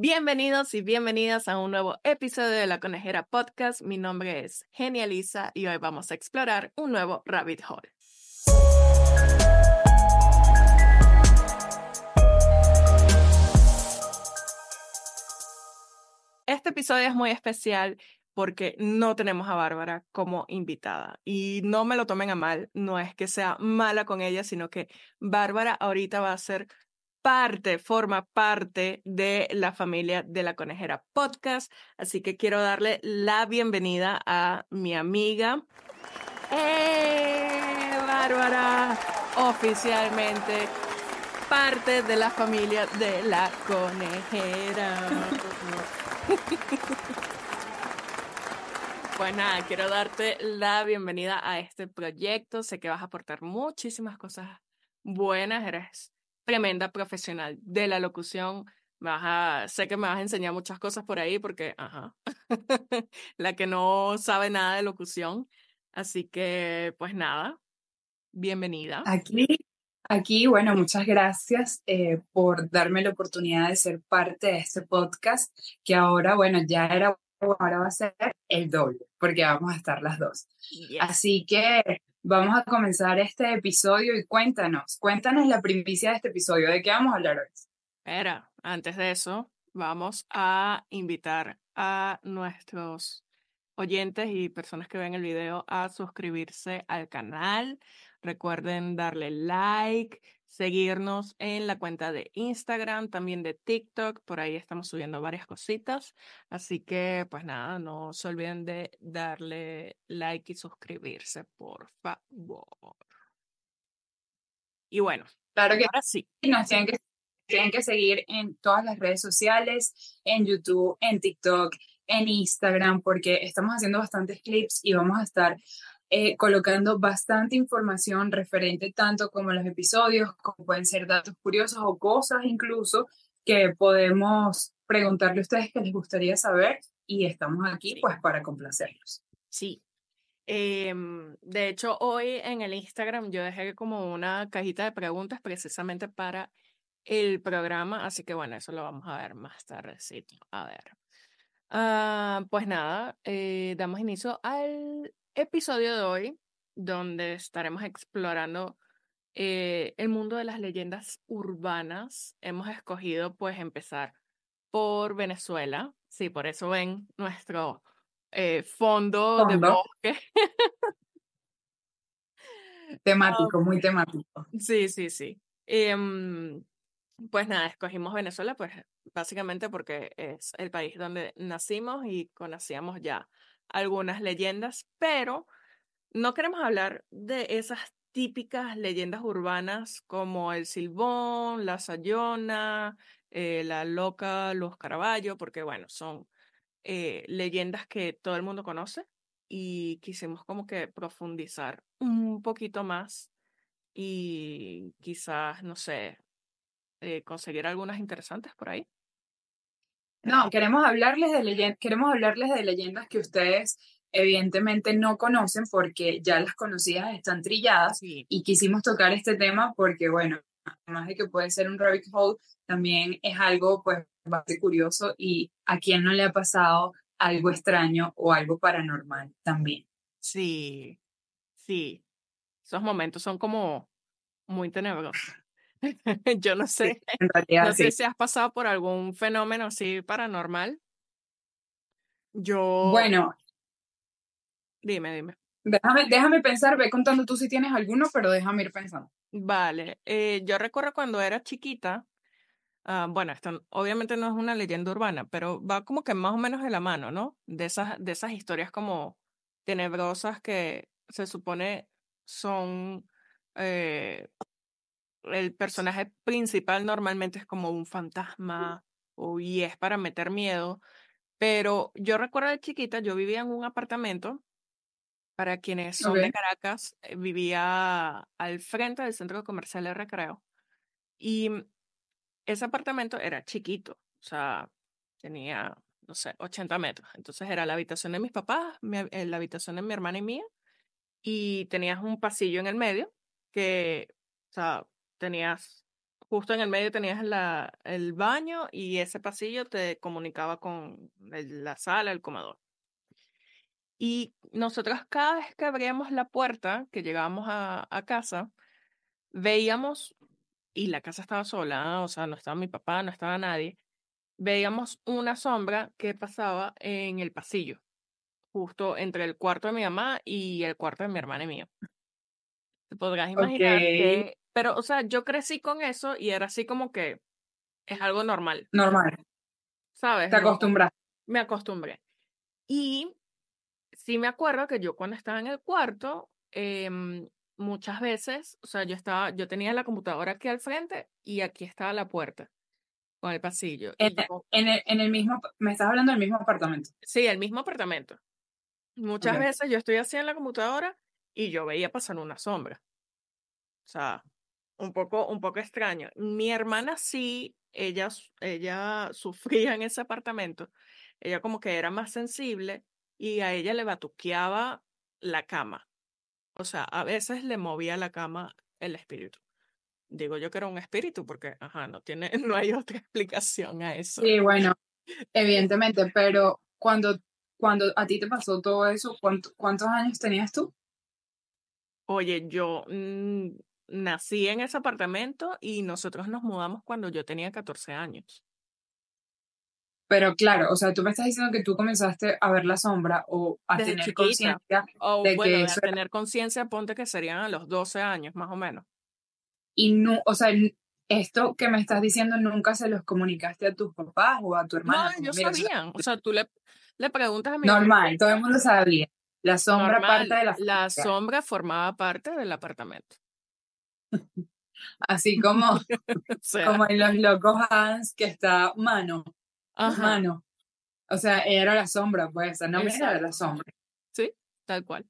Bienvenidos y bienvenidas a un nuevo episodio de La Conejera Podcast. Mi nombre es Genialisa y hoy vamos a explorar un nuevo rabbit hole. Este episodio es muy especial porque no tenemos a Bárbara como invitada. Y no me lo tomen a mal, no es que sea mala con ella, sino que Bárbara ahorita va a ser parte, forma parte de la familia de la Conejera Podcast. Así que quiero darle la bienvenida a mi amiga. ¡Eh, Bárbara! Oficialmente parte de la familia de la Conejera. Pues nada, quiero darte la bienvenida a este proyecto. Sé que vas a aportar muchísimas cosas buenas. Eres tremenda profesional de la locución. Vas a, sé que me vas a enseñar muchas cosas por ahí porque, ajá, la que no sabe nada de locución. Así que, pues nada, bienvenida. Aquí, aquí, bueno, muchas gracias eh, por darme la oportunidad de ser parte de este podcast, que ahora, bueno, ya era ahora va a ser el doble, porque vamos a estar las dos. Así que vamos a comenzar este episodio y cuéntanos, cuéntanos la primicia de este episodio, ¿de qué vamos a hablar hoy? Espera, antes de eso, vamos a invitar a nuestros oyentes y personas que ven el video a suscribirse al canal. Recuerden darle like, seguirnos en la cuenta de Instagram, también de TikTok, por ahí estamos subiendo varias cositas, así que pues nada, no se olviden de darle like y suscribirse, por favor. Y bueno, claro que ahora sí. Nos tienen que, tienen que seguir en todas las redes sociales, en YouTube, en TikTok, en Instagram, porque estamos haciendo bastantes clips y vamos a estar eh, colocando bastante información referente tanto como los episodios, como pueden ser datos curiosos o cosas incluso que podemos preguntarle a ustedes que les gustaría saber y estamos aquí pues para complacerlos. Sí. Eh, de hecho, hoy en el Instagram yo dejé como una cajita de preguntas precisamente para el programa, así que bueno, eso lo vamos a ver más tardecito. A ver. Ah, pues nada, eh, damos inicio al episodio de hoy, donde estaremos explorando eh, el mundo de las leyendas urbanas. Hemos escogido pues empezar por Venezuela. Sí, por eso ven nuestro eh, fondo, de bosque. temático, muy temático. Sí, sí, sí. Em, pues nada, escogimos Venezuela, pues básicamente porque es el país donde nacimos y conocíamos ya algunas leyendas, pero no queremos hablar de esas típicas leyendas urbanas como el Silbón, la Sayona, eh, la Loca, los Caraballo, porque bueno, son eh, leyendas que todo el mundo conoce y quisimos como que profundizar un poquito más y quizás, no sé, eh, conseguir algunas interesantes por ahí. No, queremos hablarles de leyendas, queremos hablarles de leyendas que ustedes evidentemente no conocen porque ya las conocidas están trilladas y quisimos tocar este tema porque, bueno, además de que puede ser un rabbit hole, también es algo pues bastante curioso y a quien no le ha pasado algo extraño o algo paranormal también. Sí, sí. Esos momentos son como muy tenebrosos. Yo no sé. no sé si has pasado por algún fenómeno así paranormal. Yo. Bueno. Dime, dime. Déjame, déjame pensar, ve contando tú si tienes alguno, pero déjame ir pensando. Vale. Eh, yo recuerdo cuando era chiquita. Ah, bueno, esto obviamente no es una leyenda urbana, pero va como que más o menos de la mano, ¿no? De esas, de esas historias como tenebrosas que se supone son eh, el personaje principal normalmente es como un fantasma o, y es para meter miedo. Pero yo recuerdo de chiquita, yo vivía en un apartamento, para quienes son de Caracas, eh, vivía al frente del centro comercial de recreo. Y ese apartamento era chiquito, o sea, tenía, no sé, 80 metros. Entonces era la habitación de mis papás, eh, la habitación de mi hermana y mía, y tenías un pasillo en el medio que, o sea, tenías justo en el medio tenías la, el baño y ese pasillo te comunicaba con la sala, el comedor. Y nosotros cada vez que abríamos la puerta, que llegábamos a, a casa, veíamos, y la casa estaba sola, o sea, no estaba mi papá, no estaba nadie, veíamos una sombra que pasaba en el pasillo, justo entre el cuarto de mi mamá y el cuarto de mi hermana y mío. Te podrás imaginar que, pero, o sea, yo crecí con eso y era así como que es algo normal. Normal. ¿Sabes? Te acostumbras. me acostumbré. Y sí me acuerdo que yo cuando estaba en el cuarto, em, muchas veces, o sea, yo estaba, yo tenía la computadora aquí al frente y aquí estaba la puerta con el pasillo. En, en, el, en el mismo, me estás hablando del mismo apartamento. Sí, el mismo apartamento. Muchas veces yo estoy así en la computadora y yo veía pasar una sombra. O sea, un poco, un poco extraño. Mi hermana sí, ella, ella sufría en ese apartamento. Ella como que era más sensible y a ella le batuqueaba la cama. O sea, a veces le movía la cama el espíritu. Digo yo que era un espíritu porque, ajá, no tiene, no hay otra explicación a eso. Sí, bueno, evidentemente, pero cuando, cuando a ti te pasó todo eso, ¿cuántos años tenías tú? Oye, yo mm, nací en ese apartamento y nosotros nos mudamos cuando yo tenía 14 años. Pero claro, o sea, tú me estás diciendo que tú comenzaste a ver la sombra o a tener conciencia o de bueno, que a tener conciencia, ponte que serían a los 12 años, más o menos. Y no, o sea, esto que me estás diciendo nunca se los comunicaste a tus papás o a tu hermana. No, ellos sabían. O sea, tú le, le preguntas a mi Normal, todo el mundo sabía. La sombra parte de la La sombra formaba parte del apartamento. Así como, como en los locos Hans, que está mano mano. O sea, era la sombra, pues, no me era la sombra. Sí, tal cual.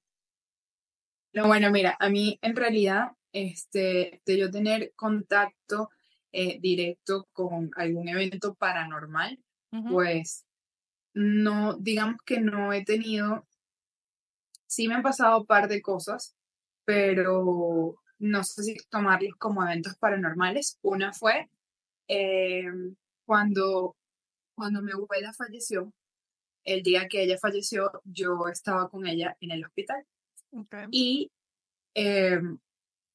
No, bueno, mira, a mí en realidad, este, de yo tener contacto eh, directo con algún evento paranormal, pues no, digamos que no he tenido, sí me han pasado un par de cosas, pero no sé si tomarlos como eventos paranormales. Una fue eh, cuando cuando mi abuela falleció, el día que ella falleció, yo estaba con ella en el hospital. Y em,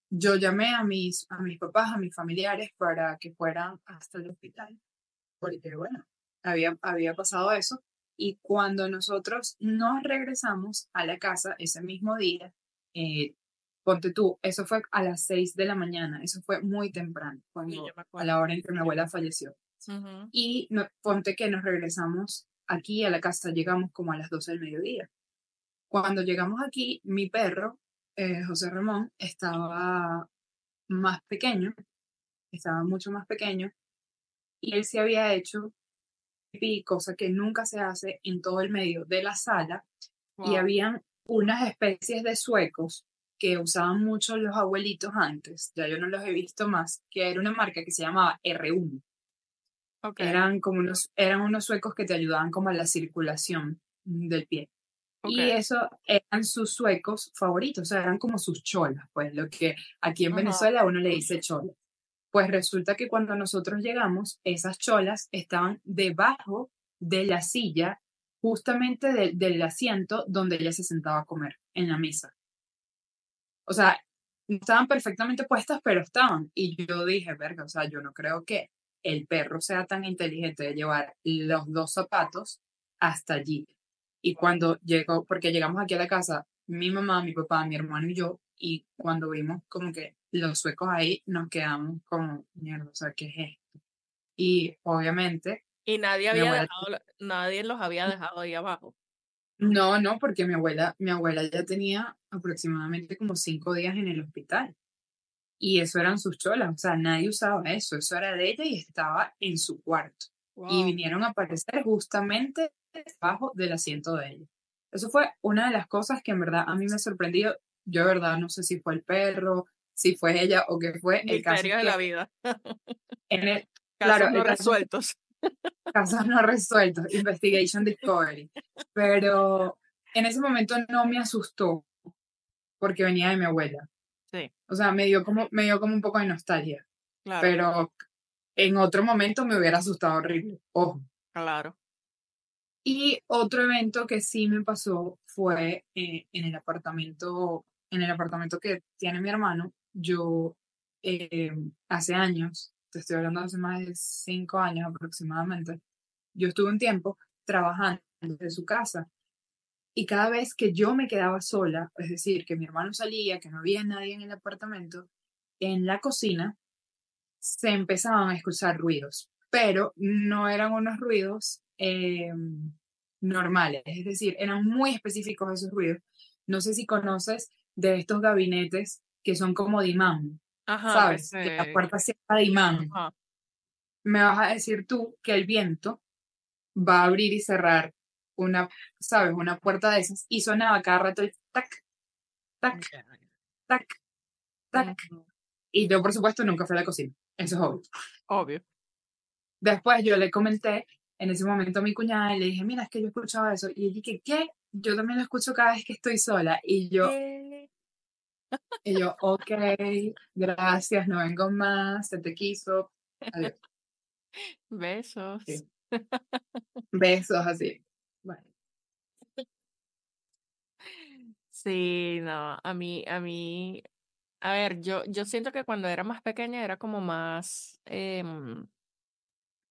yo llamé a mis, a mis papás, a mis familiares para que fueran hasta el hospital, porque bueno, había, había pasado eso. Y cuando nosotros nos regresamos a la casa ese mismo día, eh, ponte tú, eso fue a las 6 de la mañana, eso fue muy temprano, cuando, a la hora en que mi abuela falleció. Y ponte que nos regresamos aquí a la casa, llegamos como a las 12 del mediodía. Cuando llegamos aquí, mi perro, eh, José Ramón, estaba más pequeño, estaba mucho más pequeño, y él se había hecho pipí, cosa que nunca se hace en todo el medio de la sala, y habían unas especies de suecos que usaban mucho los abuelitos antes, ya yo no los he visto más, que era una marca que se llamaba R1. Eran como unos, eran unos suecos que te ayudaban como a la circulación del pie. Y eso eran sus suecos favoritos, o sea, eran como sus cholas, pues lo que aquí en Venezuela uno le dice chola. Pues resulta que cuando nosotros llegamos, esas cholas estaban debajo de la silla, justamente del asiento donde ella se sentaba a comer, en la mesa. O sea, estaban perfectamente puestas, pero estaban. Y yo dije, verga, o sea, yo no creo que el perro sea tan inteligente de llevar los dos zapatos hasta allí. Y cuando llegó, porque llegamos aquí a la casa, mi mamá, mi papá, mi hermano y yo, y cuando vimos como que los suecos ahí, nos quedamos como, mierda, o sea, ¿qué es esto? Y obviamente... Y nadie había dejado, nadie los había dejado ahí abajo. No, no, porque mi abuela, mi abuela ya tenía aproximadamente como cinco días en el hospital y eso eran sus cholas, o sea, nadie usaba eso, eso era de ella y estaba en su cuarto. Y vinieron a aparecer justamente debajo del asiento de ella. Eso fue una de las cosas que en verdad a mí me sorprendió. Yo, de verdad, no sé si fue el perro, si fue ella o qué fue. El caso de la vida. En el, claro, no resueltos. Casos no resueltos, Investigation Discovery. Pero en ese momento no me asustó porque venía de mi abuela. Sí. O sea, me dio como, me dio como un poco de nostalgia. Claro, pero en otro momento me hubiera asustado horrible. Ojo. claro. Y otro evento que sí me pasó fue eh, en el apartamento, en el apartamento que tiene mi hermano. Yo eh, hace años, te estoy hablando hace más de cinco años aproximadamente, yo estuve un tiempo trabajando desde su casa y cada vez que yo me quedaba sola, es decir, que mi hermano salía, que no había nadie en el apartamento, en la cocina se empezaban a escuchar ruidos, pero no eran unos ruidos eh, normales, es decir, eran muy específicos esos ruidos. No sé si conoces de estos gabinetes que son como de Ajá, ¿sabes? que Que la puerta cierra de imán. ajá. Me vas a decir tú que el viento va a abrir y cerrar una, ¿sabes? Una puerta de esas y sonaba cada rato el tac, tac, tac, tac. Y yo, por supuesto, nunca fui a la cocina. Eso es obvio. Obvio. Después yo le comenté en ese momento a mi cuñada y le dije, mira, es que yo escuchaba eso. Y ella dije, ¿qué? Yo también lo escucho cada vez que estoy sola. Y yo, Eh, y yo, ok, gracias, no vengo más, se te quiso. Adiós. Besos. Sí. Besos así. Bueno, Sí, no, a mí, a mí, a ver, yo, yo siento que cuando era más pequeña era como más, em,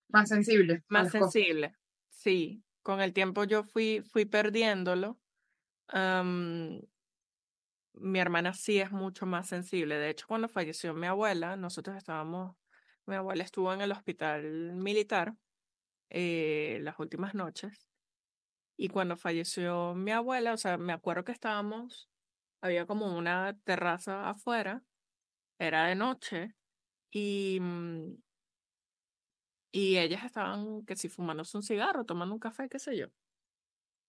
más sensible más cosas. sensible. Sí, con el tiempo yo fui, fui perdiéndolo. Mi hermana sí es mucho más sensible. De hecho, cuando falleció mi abuela, nosotros estábamos, mi abuela estuvo en el hospital militar eh, las últimas noches. Y cuando falleció mi abuela, o sea, me acuerdo que estábamos, había como una terraza afuera, era de noche, y, mm, y ellas estaban, que si fumándose un cigarro, tomando un café, qué sé yo.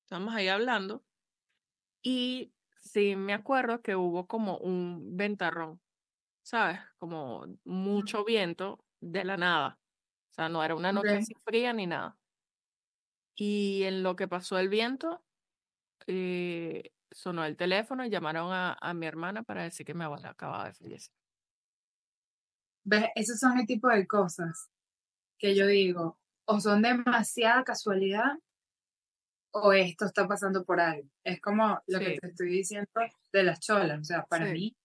Estábamos ahí hablando, y sí me acuerdo que hubo como un ventarrón, ¿sabes? Como mucho viento de la nada. O sea, no era una noche así fría ni nada. Y en lo que pasó el viento, eh, sonó el teléfono y llamaron a, a mi hermana para decir que mi abuela acababa de fallecer. ¿Ves? Esos son el tipo de cosas que yo digo, o son demasiada casualidad o esto está pasando por algo. Es como lo que te estoy diciendo de las cholas. O sea, para Sí. mí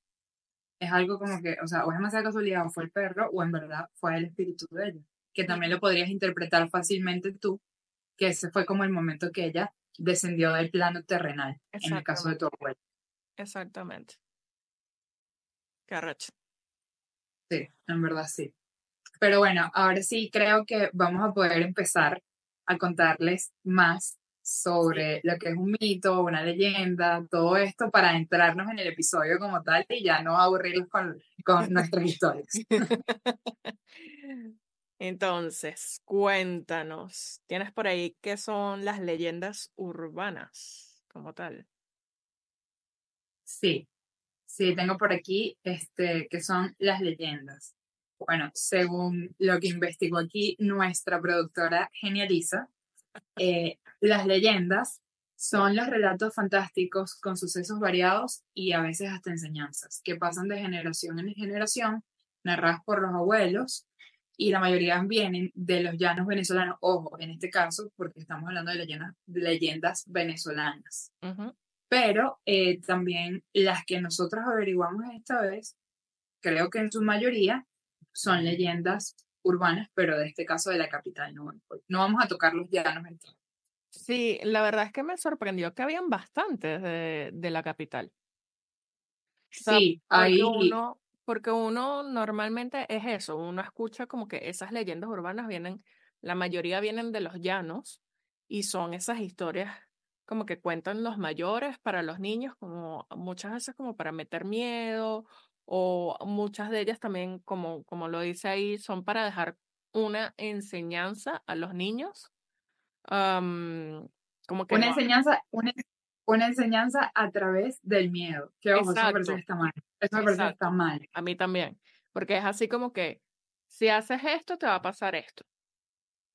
es algo como que, o sea, o es demasiada casualidad o fue el perro o en verdad fue el espíritu de ella. Que también lo podrías interpretar fácilmente tú, que ese fue como el momento que ella descendió del plano terrenal, en el caso de tu abuela. Exactamente. Qué arrecho. Sí, en verdad sí. Pero bueno, ahora sí creo que vamos a poder empezar a contarles más sobre lo que es un mito, una leyenda, todo esto para entrarnos en el episodio como tal y ya no aburrirlos con, con nuestras historias. Entonces, cuéntanos, ¿tienes por ahí qué son las leyendas urbanas como tal? Sí, sí, tengo por aquí este, que son las leyendas. Bueno, según lo que investigó aquí nuestra productora Genializa, eh, las leyendas son los relatos fantásticos con sucesos variados y a veces hasta enseñanzas que pasan de generación en generación, narradas por los abuelos y la mayoría vienen de los llanos venezolanos. Ojo, en este caso, porque estamos hablando de leyendas, de leyendas venezolanas pero eh, también las que nosotros averiguamos esta vez, creo que en su mayoría son leyendas urbanas, pero de este caso de la capital. No, no vamos a tocar los llanos entonces. Sí, la verdad es que me sorprendió que habían bastantes de, de la capital. O sea, Sí, porque ahí uno, porque uno normalmente es eso, uno escucha como que esas leyendas urbanas vienen, la mayoría vienen de los llanos y son esas historias como que cuentan los mayores para los niños, como muchas veces como para meter miedo, o muchas de ellas también, como, como lo dice ahí, son para dejar una enseñanza a los niños. Am, como que una no, enseñanza, una, una enseñanza a través del miedo. Que ojo, eso me parece Exacto. que está mal. Eso me parece que está mal. A mí también. Porque es así como que si haces esto, te va a pasar esto.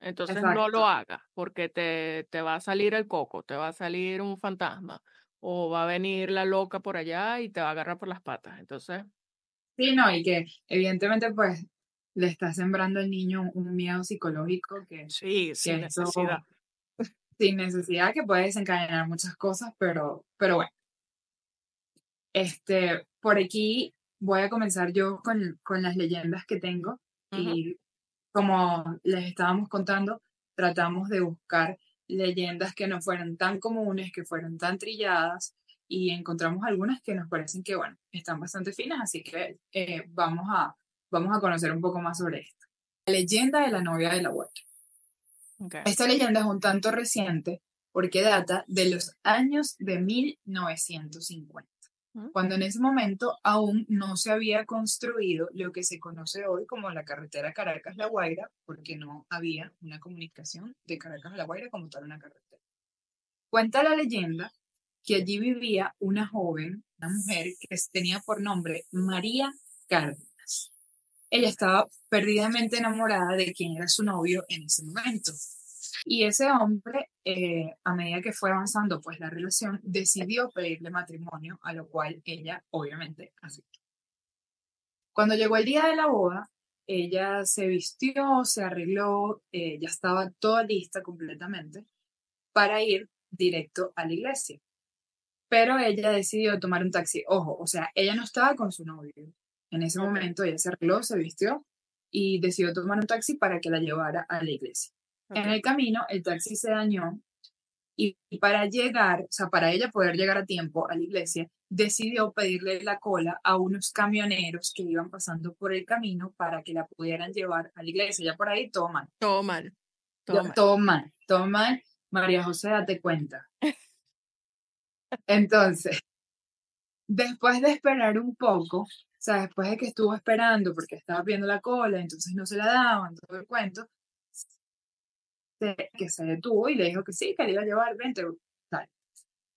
Entonces no Exacto. lo hagas porque te, te va a salir el coco, te va a salir un fantasma o va a venir la loca por allá y te va a agarrar por las patas. Entonces, Sí, no, y que evidentemente, pues, le está sembrando al niño un miedo psicológico que, sí, sin necesidad. sin necesidad que puede desencadenar muchas cosas, pero, pero bueno. Este, por aquí voy a comenzar yo con, con las leyendas que tengo y como les estábamos contando, tratamos de buscar leyendas que no fueran tan comunes, que fueran tan trilladas y encontramos algunas que nos parecen que, bueno, están bastante finas, así que eh, vamos, a, vamos a conocer un poco más sobre esto. La leyenda de la novia de la huerta. Esta leyenda es un tanto reciente porque data de los años de 1950 cuando en ese momento aún no se había construido lo que se conoce hoy como la carretera Caracas-La Guaira, porque no había una comunicación de Caracas a La Guaira como tal una carretera. Cuenta la leyenda que allí vivía una joven, una mujer que tenía por nombre María Cárdenas. Ella estaba perdidamente enamorada de quien era su novio en ese momento. Y ese hombre, eh, a medida que fue avanzando pues la relación, decidió pedirle matrimonio, a lo cual ella obviamente aceptó. Cuando llegó el día de la boda, ella se vistió, se arregló, eh, ya estaba toda lista completamente para ir directo a la iglesia. Pero ella decidió tomar un taxi. Ojo, o sea, ella no estaba con su novio. En ese momento ella se arregló, se vistió y decidió tomar un taxi para que la llevara a la iglesia. En el camino, el taxi se dañó y, para llegar, o sea, para ella poder llegar a tiempo a la iglesia, decidió pedirle la cola a unos camioneros que iban pasando por el camino para que la pudieran llevar a la iglesia. Ya por ahí, todo mal. Todo mal. Todo, mal. todo mal. María José, date cuenta. Entonces, después de esperar un poco, sea, después de que estuvo esperando porque estaba viendo la cola, entonces no se la daban, todo el cuento, que se detuvo y le dijo que sí, que le iba a llevar 20 tal.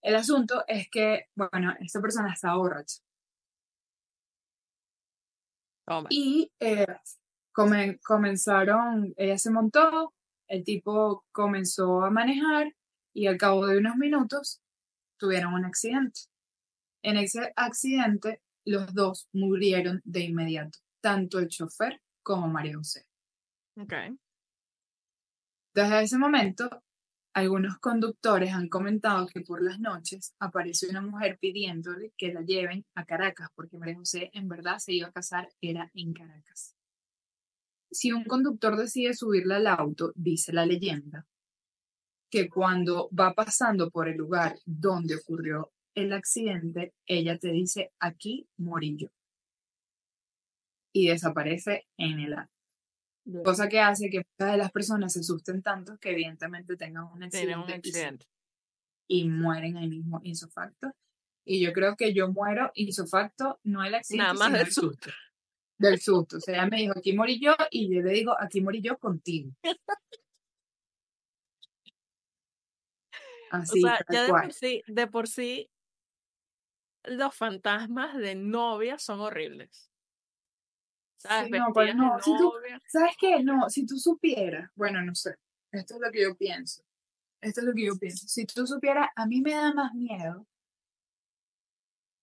El asunto es que, bueno, esta persona estaba borracha. Y eh, comenzaron, ella se montó, el tipo comenzó a manejar y al cabo de unos minutos tuvieron un accidente. En ese accidente, los dos murieron de inmediato, tanto el chofer como María José. Okay. Desde ese momento, algunos conductores han comentado que por las noches aparece una mujer pidiéndole que la lleven a Caracas, porque María José en verdad se iba a casar, era en Caracas. Si un conductor decide subirla al auto, dice la leyenda, que cuando va pasando por el lugar donde ocurrió el accidente, ella te dice, aquí morí yo. Y desaparece en el acto. Cosa que hace que muchas de las personas se asusten tanto que evidentemente tengan un accidente, Y, mueren ahí mismo insofacto. Y yo creo que yo muero insofacto, no el accidente. Nada más del susto. Del susto. O sea, ella me dijo, aquí morí yo, y yo le digo, aquí morí yo contigo. Así, o sea, ya de por, sí, de por sí, los fantasmas de novia son horribles. ¿Sabes? no, pues no. Si tú, ¿Sabes qué? No, si tú supieras, bueno, no sé, esto es lo que yo pienso. Esto es lo que yo pienso. Si tú supieras, a mí me da más miedo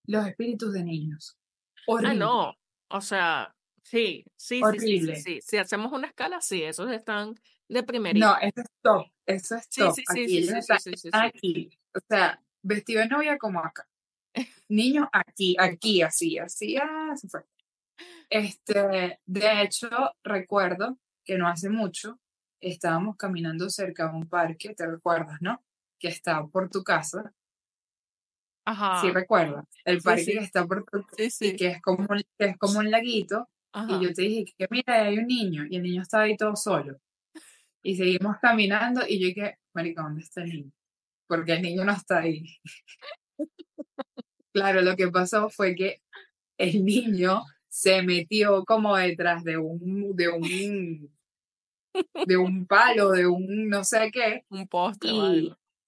los espíritus de niños. Horrible. Ah, no. O sea, sí, sí, sí, sí, sí, Si hacemos una escala, sí, esos están de primerito. No, eso es top. Eso es top. Sí, sí, aquí, sí, sí, aquí. O sea, vestido de novia como acá. Niños aquí, aquí, así, así, ah, se fue. Este, de hecho, recuerdo que no hace mucho estábamos caminando cerca de un parque, ¿te recuerdas, no? Que está por tu casa. Ajá. Sí, recuerdo. El parque que está por tu casa, sí, que es como, que es como un laguito. Y yo te dije que mira, hay un niño y el niño estaba ahí todo solo. Y seguimos caminando y yo dije, marica, ¿dónde está el niño? Porque el niño no está ahí. Claro, lo que pasó fue que el niño se metió como detrás de un, de un, de un palo, de un no sé qué. Un poste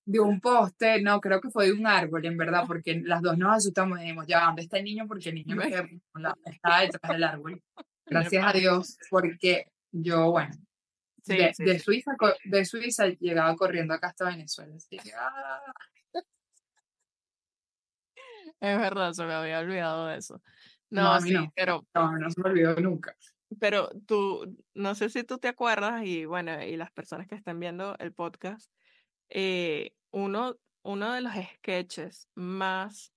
De un poste, no, creo que fue de un árbol, en verdad, porque las dos nos asustamos y dijimos, ya, ¿dónde está el niño? Porque el niño estaba detrás del árbol. Gracias a Dios, porque yo, bueno, de, Suiza, de Suiza llegaba corriendo acá hasta Venezuela. ¡ah! Es verdad, se me había olvidado de eso. No, sí, pero. No, no se me olvidó nunca. pero tú, no sé si tú te acuerdas, y bueno, y las personas que están viendo el podcast, eh, uno, uno de los sketches más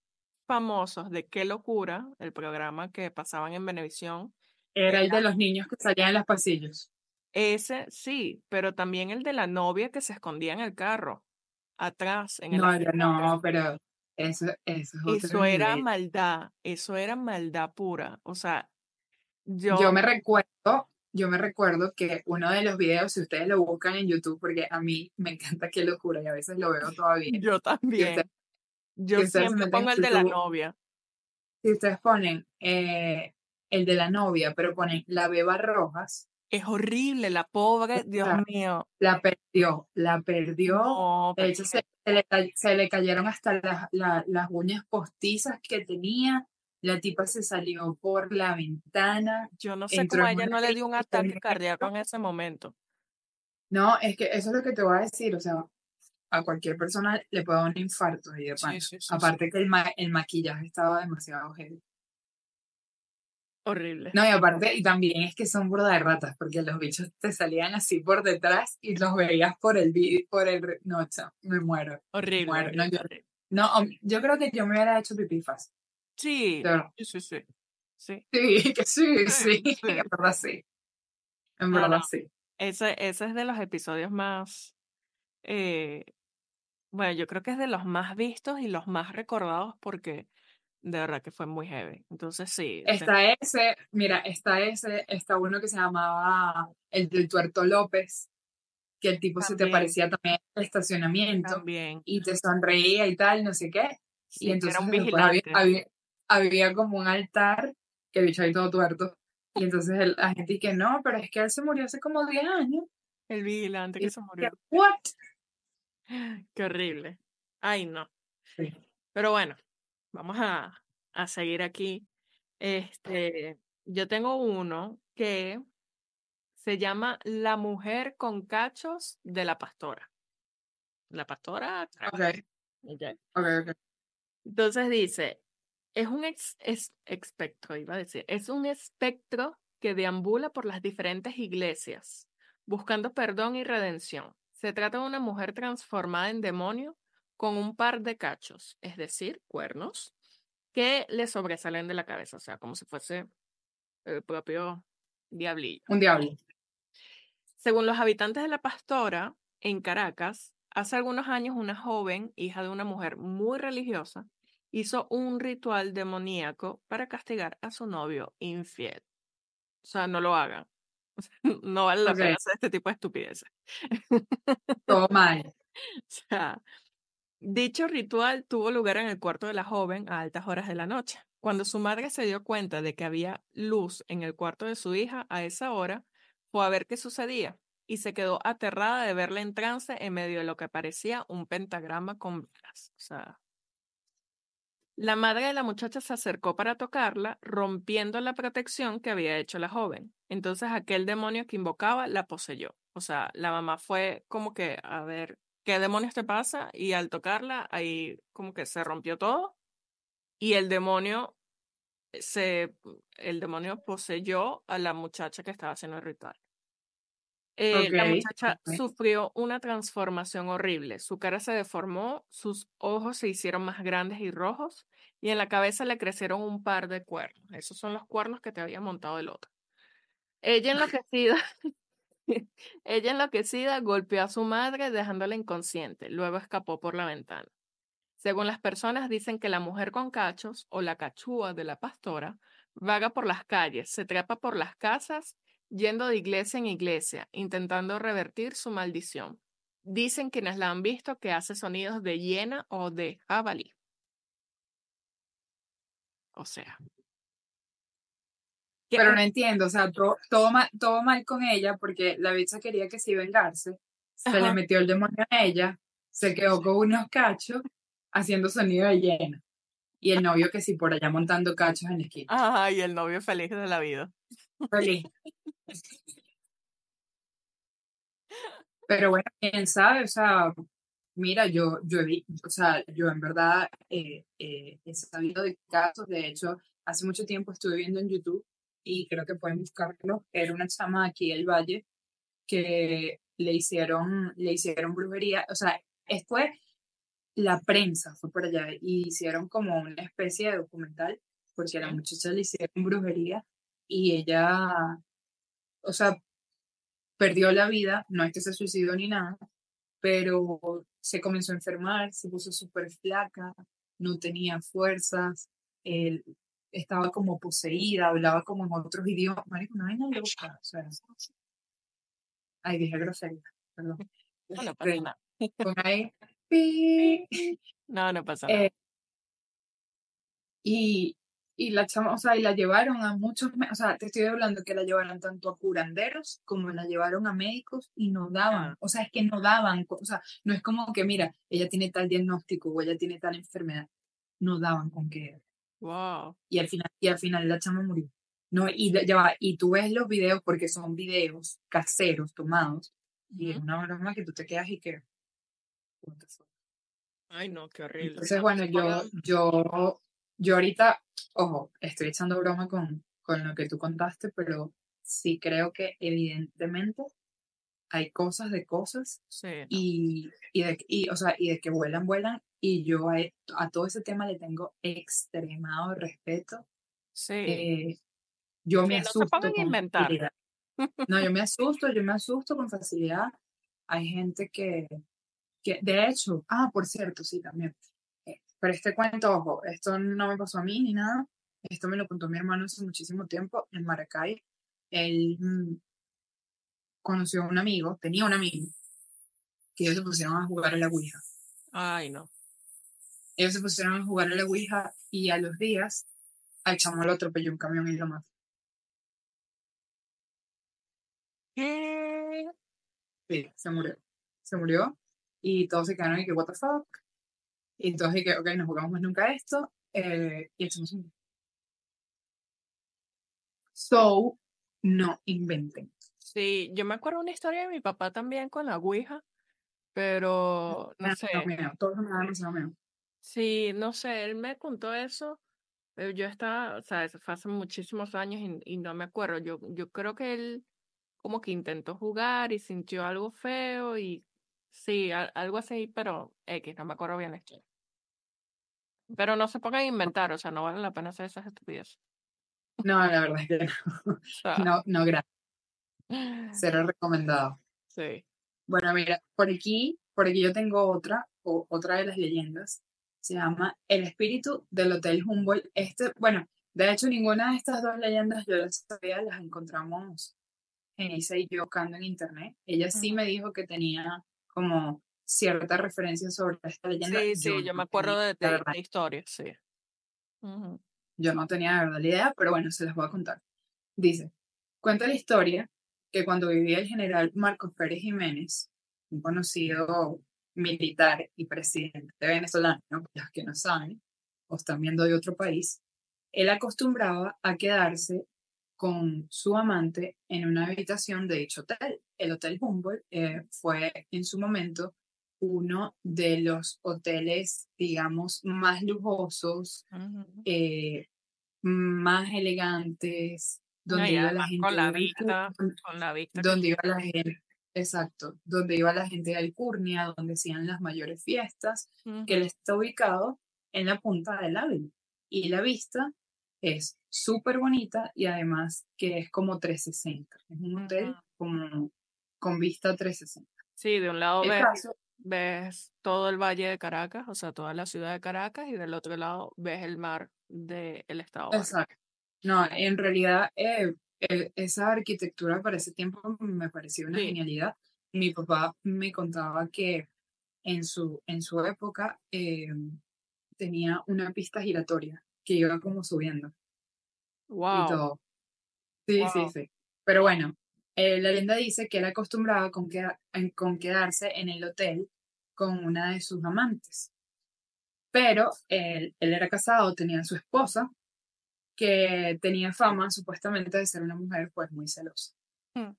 famosos de Qué locura, el programa que pasaban en Venevisión. Era el de los niños que salían en los pasillos. Ese sí, pero también el de la novia que se escondía en el carro, atrás, en el No, no, pero eso, eso es Eso era nivel. maldad, eso era maldad pura. O sea, yo, Yo me recuerdo, yo me recuerdo que uno de los videos, si ustedes lo buscan en YouTube, porque a mí me encanta qué locura y a veces lo veo todavía. yo también. ustedes, Yo siempre pongo el de la novia. si ustedes ponen eh, el de la novia, pero ponen la beba rojas, Es horrible, la pobre, Dios mío. la perdió, la perdió. No, De hecho, se, que se le, se le cayeron hasta las, la- las uñas postizas que tenía. La tipa se salió por la ventana, yo no sé cómo a ella no le dio un ataque cardíaco en ese momento. No, es que eso es lo que te voy a decir, o sea, a cualquier persona le puede dar un infarto y de sí. Aparte que el, ma- el maquillaje estaba demasiado heavy. Horrible. No, y aparte, y también es que son burda de ratas, porque los bichos te salían así por detrás y los veías por el por el... No, chao, me muero, me Horrible, muero. No, horrible, yo, horrible. no, yo creo que yo me hubiera hecho pipí fácil, Sí, sí, sí, sí. Sí, que sí, sí, en verdad sí, en verdad no. sí. Ese, ese es de los episodios más, eh, bueno, yo creo que es de los más vistos y los más recordados porque de verdad que fue muy heavy. Entonces sí, Está ese, mira, está ese, está uno que se llamaba el del Tuerto López, que el tipo se te aparecía también en el estacionamiento también. y te sonreía y tal, no sé qué. Y que era entonces un había, había, había como un altar que bicho ahí todo tuerto. Y entonces el- la gente que no, pero es que él se murió hace como 10 años. El vigilante Y que se murió. ¿what? Qué horrible. Ay, no. Sí. Pero bueno, vamos a, a seguir aquí. Este, yo tengo uno que se llama La mujer con cachos de la pastora. La pastora. Ok, Caracas. Ok. ok, ok. Entonces dice, es un ex, es- espectro, iba a decir, es un espectro que deambula por las diferentes iglesias, buscando perdón y redención. Se trata de una mujer transformada en demonio con un par de cachos, es decir, cuernos, que le sobresalen de la cabeza, o sea, como si fuese el propio diablillo. Un diablo. Según los habitantes de la Pastora, en Caracas, hace algunos años una joven, hija de una mujer muy religiosa, hizo un ritual demoníaco para castigar a su novio infiel. O sea, no lo hagan. No vale la pena hacer este tipo de estupideces. todo mal. O sea, dicho ritual tuvo lugar en el cuarto de la joven a altas horas de la noche. Cuando su madre se dio cuenta de que había luz en el cuarto de su hija a esa hora, fue a ver qué sucedía y se quedó aterrada de verla en trance en medio de lo que parecía un pentagrama con velas. La madre de la muchacha se acercó para tocarla, rompiendo la protección que había hecho la joven. Entonces aquel demonio que invocaba la poseyó. O sea, la mamá fue como que a ver qué demonios te pasa y al tocarla ahí como que se rompió todo y el demonio se el demonio poseyó a la muchacha que estaba haciendo el ritual. Eh, la muchacha sufrió una transformación horrible. Su cara se deformó, sus ojos se hicieron más grandes y rojos, y en la cabeza le crecieron un par de cuernos. Esos son los cuernos que te había montado el otro. Ella enloquecida, ella enloquecida golpeó a su madre dejándola inconsciente. Luego escapó por la ventana. Según las personas, dicen que la mujer con cachos o la cachúa de la pastora vaga por las calles, se trepa por las casas, yendo de iglesia en iglesia, intentando revertir su maldición. Dicen quienes la han visto que hace sonidos de hiena o de jabalí. O sea, Pero no entiendo, o sea, todo, todo, mal, todo mal con ella porque la bicha quería que sí vengarse, se le Ajá. metió el demonio a ella, se quedó con unos cachos haciendo sonido de llena. Y el novio que sí por allá montando cachos en la esquina. Ay, el novio feliz de la vida. Feliz. Pero bueno, quién sabe, o sea, mira, yo, yo, o sea, yo en verdad eh, eh, he sabido de casos, de hecho, hace mucho tiempo estuve viendo en YouTube y creo que pueden buscarlo. Era una chama aquí del Valle que le hicieron, le hicieron brujería, o sea, fue la prensa, fue por allá, y hicieron como una especie de documental, porque a la muchacha le hicieron brujería y ella, o sea, perdió la vida, no es que se suicidó ni nada, pero se comenzó a enfermar, se puso súper flaca, no tenía fuerzas, él estaba como poseída, hablaba como en otros idiomas. Marico, hay nada loca. O sea, ay, dije grosería, perdón. No, no pasa nada. ahí. No, no pasa nada. Eh, y, y la chama, o sea, y la llevaron a muchos, o sea, te estoy hablando que la llevaron tanto a curanderos como la llevaron a médicos y no daban, o sea, es que no daban, o sea, no es como que, mira, ella tiene tal diagnóstico o ella tiene tal enfermedad, no daban con qué. Wow. Y al final, y al final la chama murió. No, y ya va, y tú ves los videos porque son videos caseros tomados y es una broma que tú te quedas y que Ay, no, qué horrible. Entonces, bueno, yo, yo, yo ahorita, ojo, estoy echando broma con, con lo que tú contaste, pero sí creo que evidentemente hay cosas de cosas sí, y, y, de, y, o sea, y de que vuelan, vuelan. Y yo a, a todo ese tema le tengo extremado respeto. Sí. Eh, yo me asusto. No inventar. No, yo me asusto, yo me asusto con facilidad. Hay gente que, que, de hecho, ah, por cierto, sí, también. Eh, pero este cuento, ojo, esto no me pasó a mí ni nada. Esto me lo contó mi hermano hace muchísimo tiempo en Maracay. Él mm, conoció a un amigo, tenía un amigo, que ellos se pusieron a jugar a la Ouija. Ay, no. Ellos se pusieron a jugar a la Ouija y a los días al chamo lo atropelló un camión y lo mató. ¿Qué? Sí, se murió. Se murió y todos se quedaron y que, what the fuck. Y todos y que, ok, no jugamos más nunca esto. Eh, y eso un So, no inventen. Sí, yo me acuerdo una historia de mi papá también con la Ouija, pero no sé. Todos me Sí, no sé, él me contó eso, pero yo estaba, o sea, eso fue hace muchísimos años y, y no me acuerdo. Yo, yo creo que él como que intentó jugar y sintió algo feo y Sí, algo así, pero X, no me acuerdo bien historia. Pero no se pongan a inventar, o sea, no vale la pena hacer esas estupideces. No, la verdad es que no. No, no, gracias. Será recomendado. Sí. Bueno, mira, por aquí, por aquí yo tengo otra, o, otra de las leyendas. Se llama El espíritu del Hotel Humboldt. Este, bueno, de hecho, ninguna de estas dos leyendas yo las sabía, las encontramos en Isa y yo buscando en internet. Ella sí me dijo que tenía como cierta referencia sobre esta leyenda. Sí, sí, yo, me acuerdo de, de, la historia, sí. Yo no tenía de verdad la idea, pero bueno, se las voy a contar. Dice, cuenta la historia que cuando vivía el general Marcos Pérez Jiménez, un conocido militar y presidente venezolano, los que no saben, o están viendo de otro país, él acostumbraba a quedarse con su amante en una habitación de dicho hotel. El Hotel Humboldt eh, fue en su momento uno de los hoteles, digamos, más lujosos, eh, más elegantes, donde iba la gente. Con la vista, con la vista. Donde iba la gente, exacto, donde iba la gente de Alcurnia, donde hacían las mayores fiestas, que él está ubicado en la punta del Ávila. Y la vista es súper bonita y además que es como 360. Es un hotel como con vista 360. Sí, de un lado ves, todo el valle de Caracas, o sea, toda la ciudad de Caracas, y del otro lado ves el mar del estado. Exacto. No, en realidad eh, esa arquitectura para ese tiempo me pareció una genialidad. Mi papá me contaba que en su, en su época eh, tenía una pista giratoria que iba como subiendo. Wow. Sí, sí, sí. Pero bueno, eh, la leyenda dice que él acostumbraba con, con quedarse en el hotel con una de sus amantes. Pero él, él era casado, tenía su esposa, que tenía fama supuestamente de ser una mujer pues muy celosa. Hmm.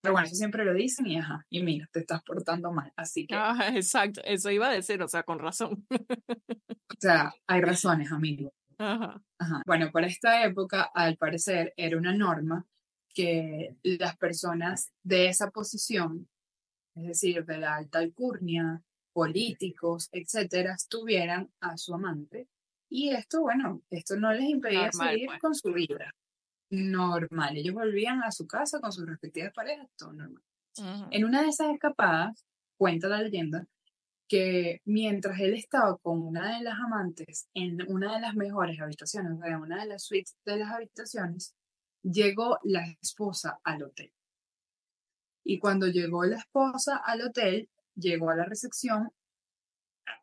Pero bueno, eso siempre lo dicen y ajá, y mira, te estás portando mal, así que... Ah, exacto, eso iba a decir, o sea, con razón. o sea, hay razones, amigo. Ajá. Ajá. Bueno, para esta época, al parecer, era una norma que las personas de esa posición, es decir, de la alta alcurnia, políticos, etcétera, tuvieran a su amante. Y esto, bueno, esto no les impedía Normal, seguir pues. con su vida normal. Ellos volvían a su casa con sus respectivas parejas, todo normal. En una de esas escapadas, cuenta la leyenda, que mientras él estaba con una de las amantes en una de las mejores habitaciones, o sea, en una de las suites de las habitaciones, llegó la esposa al hotel. Y cuando llegó la esposa al hotel, llegó a la recepción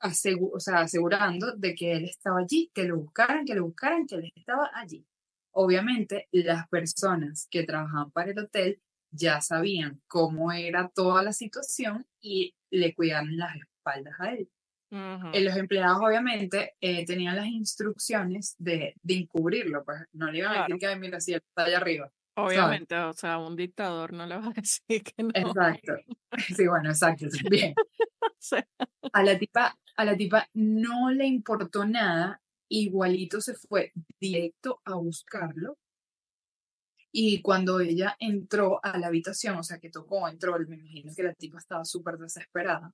asegu- o sea, asegurando de que él estaba allí, que lo buscaran, que lo buscaran, que él estaba allí. Obviamente, las personas que trabajaban para el hotel ya sabían cómo era toda la situación y le cuidaron las espaldas a él. Ujú. Eh, Los empleados, obviamente, eh, tenían las instrucciones de, de encubrirlo, pues no le iban a decir Claro. que, mira, si él está allá arriba. Obviamente, o sea, un dictador no le va a decir que no. Exacto. Sí, bueno, exacto, también. O sea, A la tipa, a la tipa no le importó nada, igualito se fue directo a buscarlo. Y cuando ella entró a la habitación, o sea, que tocó, entró, me imagino que la tipa estaba súper desesperada,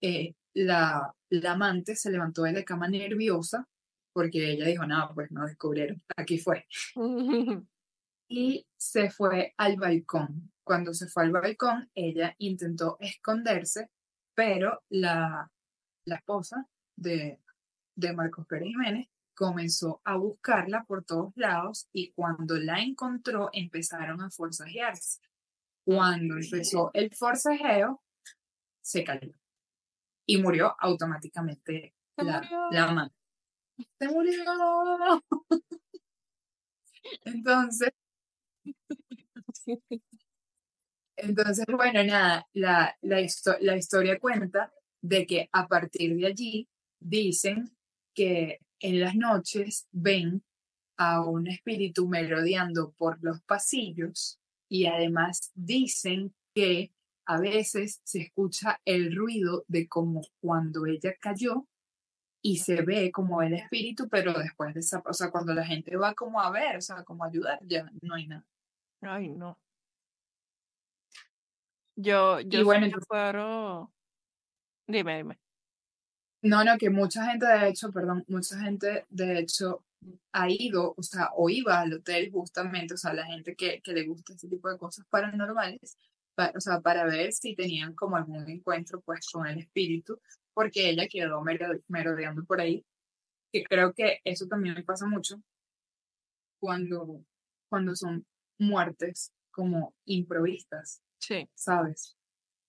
eh, la, la amante se levantó de la cama nerviosa porque ella dijo, nada, pues no descubrieron, aquí fue. Y se fue al balcón. Cuando se fue al balcón, ella intentó esconderse, pero la, la esposa de, de Marcos Pérez Jiménez comenzó a buscarla por todos lados y cuando la encontró empezaron a forcejearse. Cuando empezó el forcejeo, se cayó y murió automáticamente Se la, murió. la amante. Se murió. Entonces, Entonces, bueno, nada, la, la, histo- la historia cuenta de que a partir de allí dicen que en las noches ven a un espíritu merodeando por los pasillos y además dicen que a veces se escucha el ruido de como cuando ella cayó y se ve como el espíritu, pero después de esa, o sea, cuando la gente va como a ver, o sea, como a ayudar, ya no hay nada. Ay, no. Yo, yo Y bueno, me entonces-. Dime, dime. No, no, que mucha gente, de hecho, perdón, mucha gente, de hecho, ha ido, o sea, o iba al hotel justamente, o sea, la gente que, que le gusta este tipo de cosas paranormales, pa- o sea, para ver si tenían como algún encuentro, pues, con el espíritu, porque ella quedó mero- merodeando por ahí, que creo que eso también pasa mucho cuando, cuando son muertes como improvistas, Sí, ¿sabes?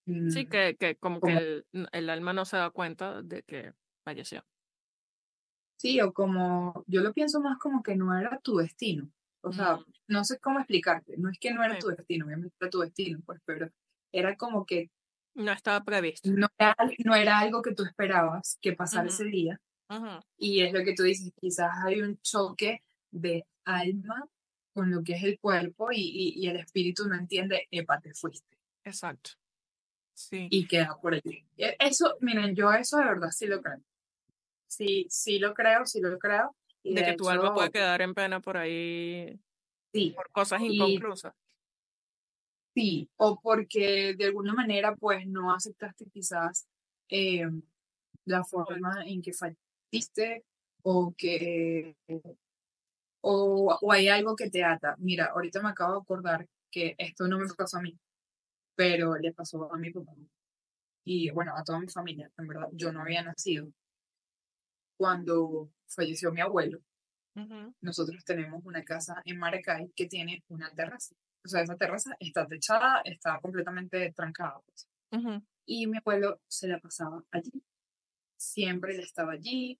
sí, Mm, que, que como que como- el, el alma no se da cuenta de que falleció. Sí, o como, yo lo pienso más como que no era tu destino. O sea, Mm, no sé cómo explicarte. No es que no era Sí. tu destino, obviamente era tu destino, pues, pero era como que no estaba previsto. no era, no era algo que tú esperabas que pasara Ujú. ese día. Y es lo que tú dices, quizás hay un choque de alma con lo que es el cuerpo y, y, y el espíritu no entiende, epa, te fuiste. Exacto. Sí. Y queda por allí. E- Eso, miren, yo eso de verdad sí lo creo. Sí, sí lo creo, sí lo creo. Y de de que tu alma puede quedar en pena por ahí sí, por cosas Y- inconclusas. Sí, o porque de alguna manera pues no aceptaste quizás eh, la forma en que falleciste o que o, o hay algo que te ata. Mira, ahorita me acabo de acordar que esto no me pasó a mí, pero le pasó a mi papá y bueno, a toda mi familia. En verdad, yo no había nacido cuando falleció mi abuelo. Ujú, Nosotros tenemos una casa en Maracay que tiene una terraza. O sea, esa terraza está techada, está completamente trancada. pues. ujú. Y mi abuelo se la pasaba allí. Siempre él estaba allí.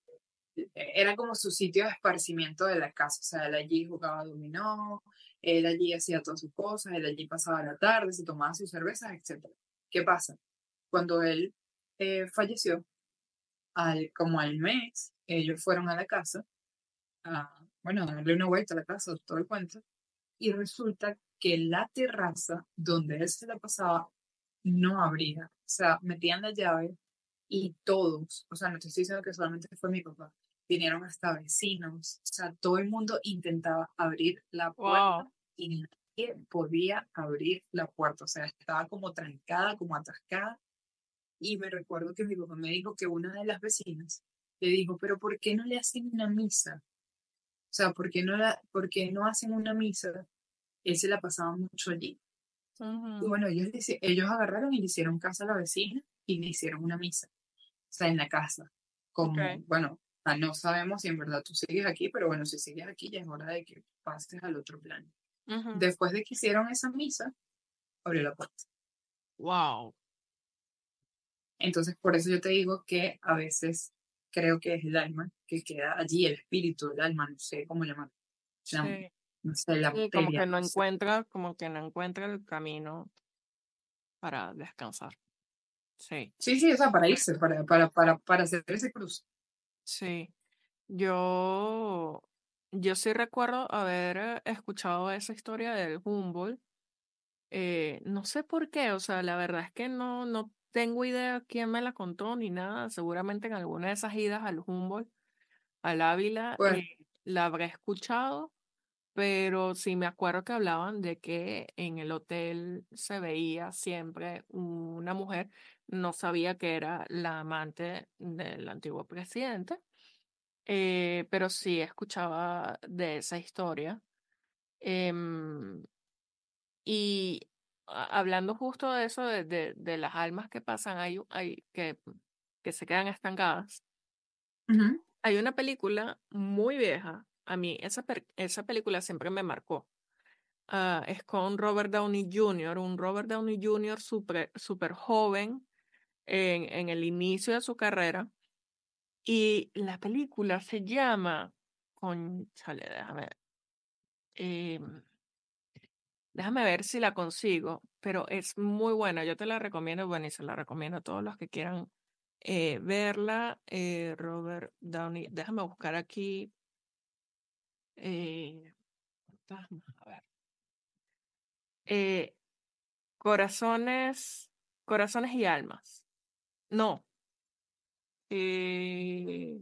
E- Era como su sitio de esparcimiento de la casa. O sea, él allí jugaba dominó, él allí hacía todas sus cosas, él allí pasaba la tarde, se tomaba sus cervezas, etc. ¿Qué pasa? Cuando él eh, falleció, al, como al mes, ellos fueron a la casa, a, bueno, darle una vuelta a la casa, todo el cuento, y resulta que la terraza donde él se la pasaba no abría. O sea, metían la llave y todos, o sea, no estoy diciendo que solamente fue mi papá, vinieron hasta vecinos, o sea, todo el mundo intentaba abrir la puerta y nadie podía abrir la puerta, o sea, estaba como trancada, como atascada. Y me recuerdo que mi papá me dijo que una de las vecinas le dijo, pero ¿por qué no le hacen una misa? O sea, ¿por qué no, la, por qué no hacen una misa? Él se la pasaba mucho allí. Y bueno, ellos, ellos agarraron y le hicieron casa a la vecina y le hicieron una misa. O sea, en la casa. Como, bueno, no sabemos si en verdad tú sigues aquí, pero bueno, si sigues aquí ya es hora de que pases al otro plano. Después de que hicieron esa misa, abrió la puerta. Wow. Entonces, por eso yo te digo que a veces creo que es el alma que queda allí, el espíritu del alma, no sé cómo llamarlo. sí. No sé, la como que no encuentra, como que no encuentra el camino para descansar. Sí. Sí, sí, o sea, para irse, para, para, para, para hacer ese cruce. Sí. Yo, yo sí recuerdo haber escuchado esa historia del Humboldt. Eh, no sé por qué, o sea, la verdad es que no, no tengo idea quién me la contó ni nada. Seguramente en alguna de esas idas al Humboldt, al Ávila, pues eh, la habré escuchado, pero sí me acuerdo que hablaban de que en el hotel se veía siempre una mujer no sabía que era la amante del antiguo presidente, eh, pero sí escuchaba de esa historia. Em, y hablando justo de eso, de, de, las almas que pasan, hay, hay que, que se quedan estancadas. Hay una película muy vieja, a mí esa, esa película siempre me marcó. Ah, es con Robert Downey Jr., un Robert Downey Jr. súper super joven, en, el inicio de su carrera. Y la película se llama, conchale, déjame, eh, déjame ver si la consigo, pero es muy buena, yo te la recomiendo, bueno, y se la recomiendo a todos los que quieran eh, verla. Eh, Robert Downey, déjame buscar aquí. Eh, a ver. Corazones, corazones y almas. No. Eh,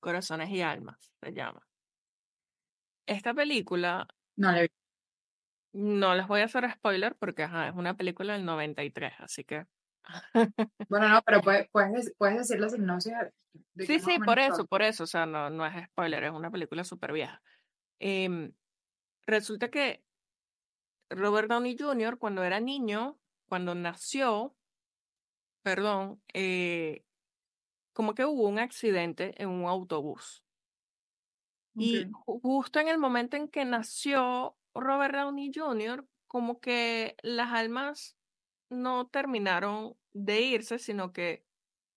Corazones y Almas se llama. Esta película. No No les voy a hacer spoiler porque es una película del 93, así que. bueno, no, pero puedes, puedes, decir la sinopsis. sí, sí, por eso, por eso. O sea, no, no es spoiler, es una película súper vieja. Em, resulta que Robert Downey Jr., cuando era niño, cuando nació, perdón, eh, como que hubo un accidente en un autobús. Y justo en el momento en que nació Robert Downey Jr., como que las almas no terminaron de irse, sino que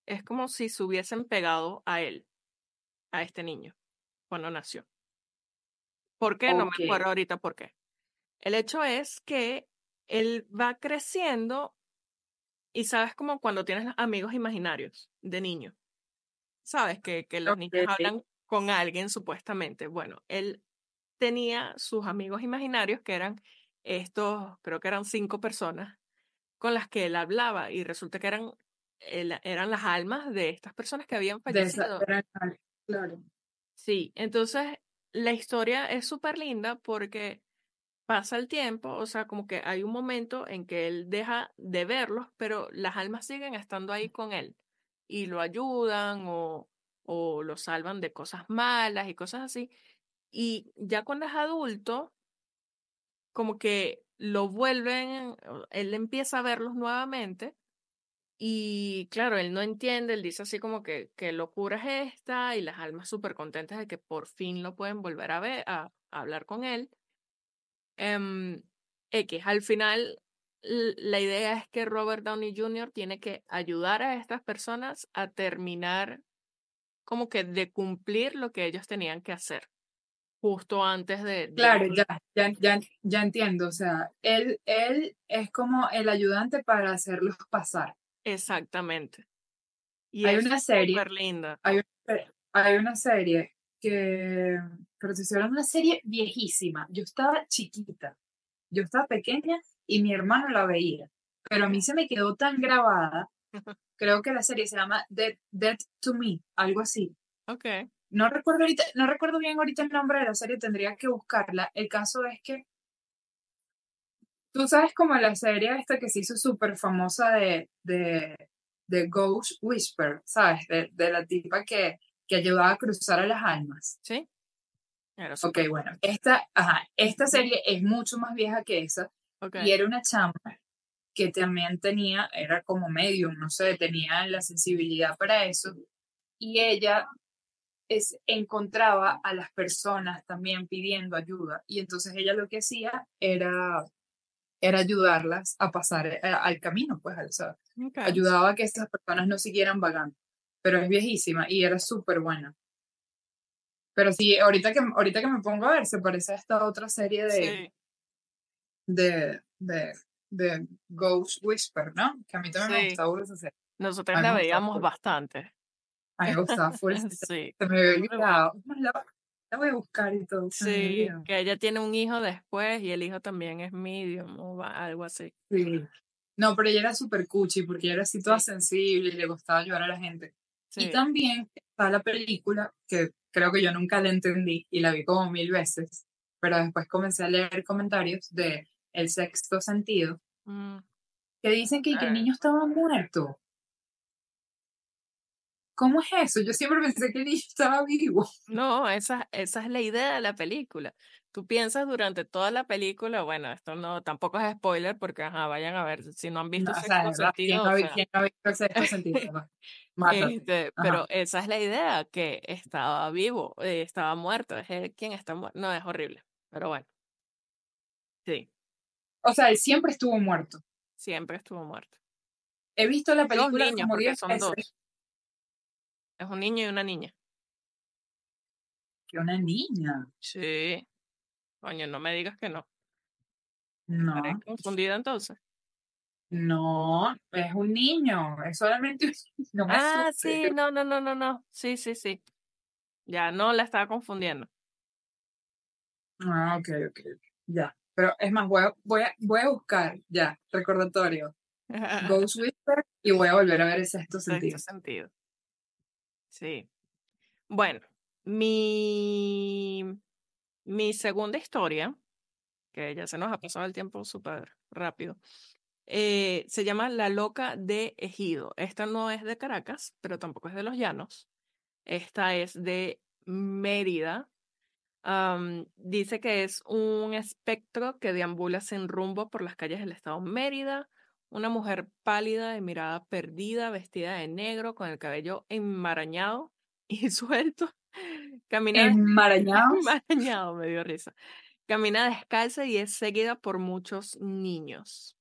es como si se hubiesen pegado a él, a este niño, cuando nació. ¿Por qué? No me acuerdo ahorita por qué. El hecho es que él va creciendo y sabes como cuando tienes amigos imaginarios de niño. Sabes que, que los niños hablan con alguien supuestamente. Bueno, él tenía sus amigos imaginarios que eran estos, creo que eran cinco personas con las que él hablaba y resulta que eran, eran las almas de estas personas que habían fallecido. claro. Sí, entonces la historia es súper linda porque pasa el tiempo, o sea, como que hay un momento en que él deja de verlos, pero las almas siguen estando ahí con él y lo ayudan o, o lo salvan de cosas malas y cosas así. Y ya cuando es adulto, como que lo vuelven, él empieza a verlos nuevamente y claro, él no entiende, él dice así como que qué locura es esta y las almas súper contentas de que por fin lo pueden volver a ver, a hablar con él. Um, X, al final la idea es que Robert Downey Jr. tiene que ayudar a estas personas a terminar como que de cumplir lo que ellos tenían que hacer justo antes de... Claro, ya, ya, ya, ya entiendo. O sea, él, él es como el ayudante para hacerlos pasar. Exactamente. Y hay una serie. linda. Hay, hay una serie que, pero te estoy una serie viejísima. Yo estaba chiquita, yo estaba pequeña y mi hermano la veía, pero a mí se me quedó tan grabada Creo que la serie se llama Dead, Dead to Me, algo así. Ok. No recuerdo ahorita, no recuerdo bien ahorita el nombre de la serie, tendría que buscarla. El caso es que tú sabes como la serie esta que se hizo súper famosa de, de, de Ghost Whisper, ¿sabes? De, de la tipa que, que ayudaba a cruzar a las almas. Sí. Ok, bueno, esta, ajá, esta serie es mucho más vieja que esa ok. y era una chama que también tenía, era como medium, no sé, tenía la sensibilidad para eso y ella es, encontraba a las personas también pidiendo ayuda y entonces ella lo que hacía era, era ayudarlas a pasar eh, al camino, pues, o sea, Ok. ayudaba a que esas personas no siguieran vagando, pero es viejísima y era súper buena. Pero sí, ahorita que, ahorita que me pongo a ver, se parece a esta otra serie de, Sí. de, de, de Ghost Whisper, ¿no? Que a mí también me Sí. gustaba esa serie. Nosotros la me veíamos bastante. A mí me gustaba full. Se Sí. me había olvidado. La, la voy a buscar y todo. se me Sí, que ella tiene un hijo después y el hijo también es medium o algo así. Sí. No, pero ella era súper cuchi porque ella era así toda sensible y le gustaba ayudar a la gente. Y Sí. también está la película que creo que yo nunca la entendí y la vi como mil veces, pero después comencé a leer comentarios de El sexto sentido Mm, que dicen que, que el niño estaba muerto. ¿Cómo es eso? Yo siempre pensé que el niño estaba vivo. No, esa, esa es la idea de la película. Tú piensas durante toda la película, bueno, esto no, tampoco es spoiler porque ajá, vayan a ver, si no han No, visto o sea, ¿quién o sea, ha visto sexto sentido? Este, pero esa es la idea, que estaba vivo, eh, estaba muerto, es él quien está muerto. No, es horrible, pero bueno. Sí, O sea, él siempre estuvo muerto. siempre estuvo muerto. He visto la Dos película niños, como porque 10 son veces. dos. Es un niño y una niña. Que una niña. Sí. Coño, no me digas que no. No, Estaré confundida entonces. no, es un niño. Es solamente un me Ah, sí, no, no, no, no, no. Sí, sí, sí. Ya no la estaba confundiendo. Ah, ok, ok. Ya. Pero es más, voy a, voy a, voy a buscar, ya, recordatorio. Ghost Whisper y voy a volver a ver el sexto sentido. Sexto sentido. Sí. Bueno, mi, mi segunda historia, que ya se nos ha pasado el tiempo súper rápido, eh, se llama La Loca de Ejido. Esta no es de Caracas, pero tampoco es de los Llanos. Esta es de Mérida. Dice que es un espectro que deambula sin rumbo por las calles del estado Mérida. Una mujer pálida, de mirada perdida, vestida de negro, con el cabello enmarañado y suelto. Enmarañados. enmarañado, me dio risa. Camina descalza y es seguida por muchos niños.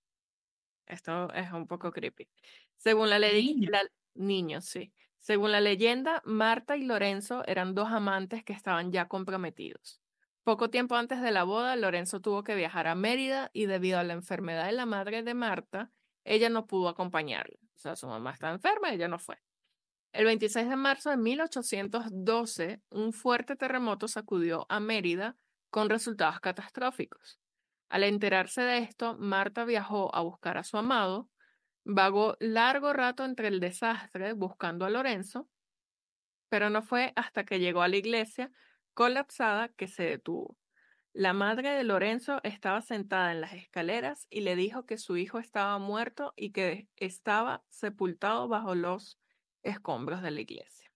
Esto es un poco creepy. Según la ley, Niños. sí. Según la leyenda, Marta y Lorenzo eran dos amantes que estaban ya comprometidos. Poco tiempo antes de la boda, Lorenzo tuvo que viajar a Mérida y debido a la enfermedad de la madre de Marta, ella no pudo acompañarla. O sea, su mamá estaba enferma y ella no fue. El 26 de marzo de 1812, un fuerte terremoto sacudió a Mérida con resultados catastróficos. Al enterarse de esto, Marta viajó a buscar a su amado, vagó largo rato entre el desastre buscando a Lorenzo, pero no fue hasta que llegó a la iglesia colapsada que se detuvo. La madre de Lorenzo estaba sentada en las escaleras y le dijo que su hijo estaba muerto y que estaba sepultado bajo los escombros de la iglesia.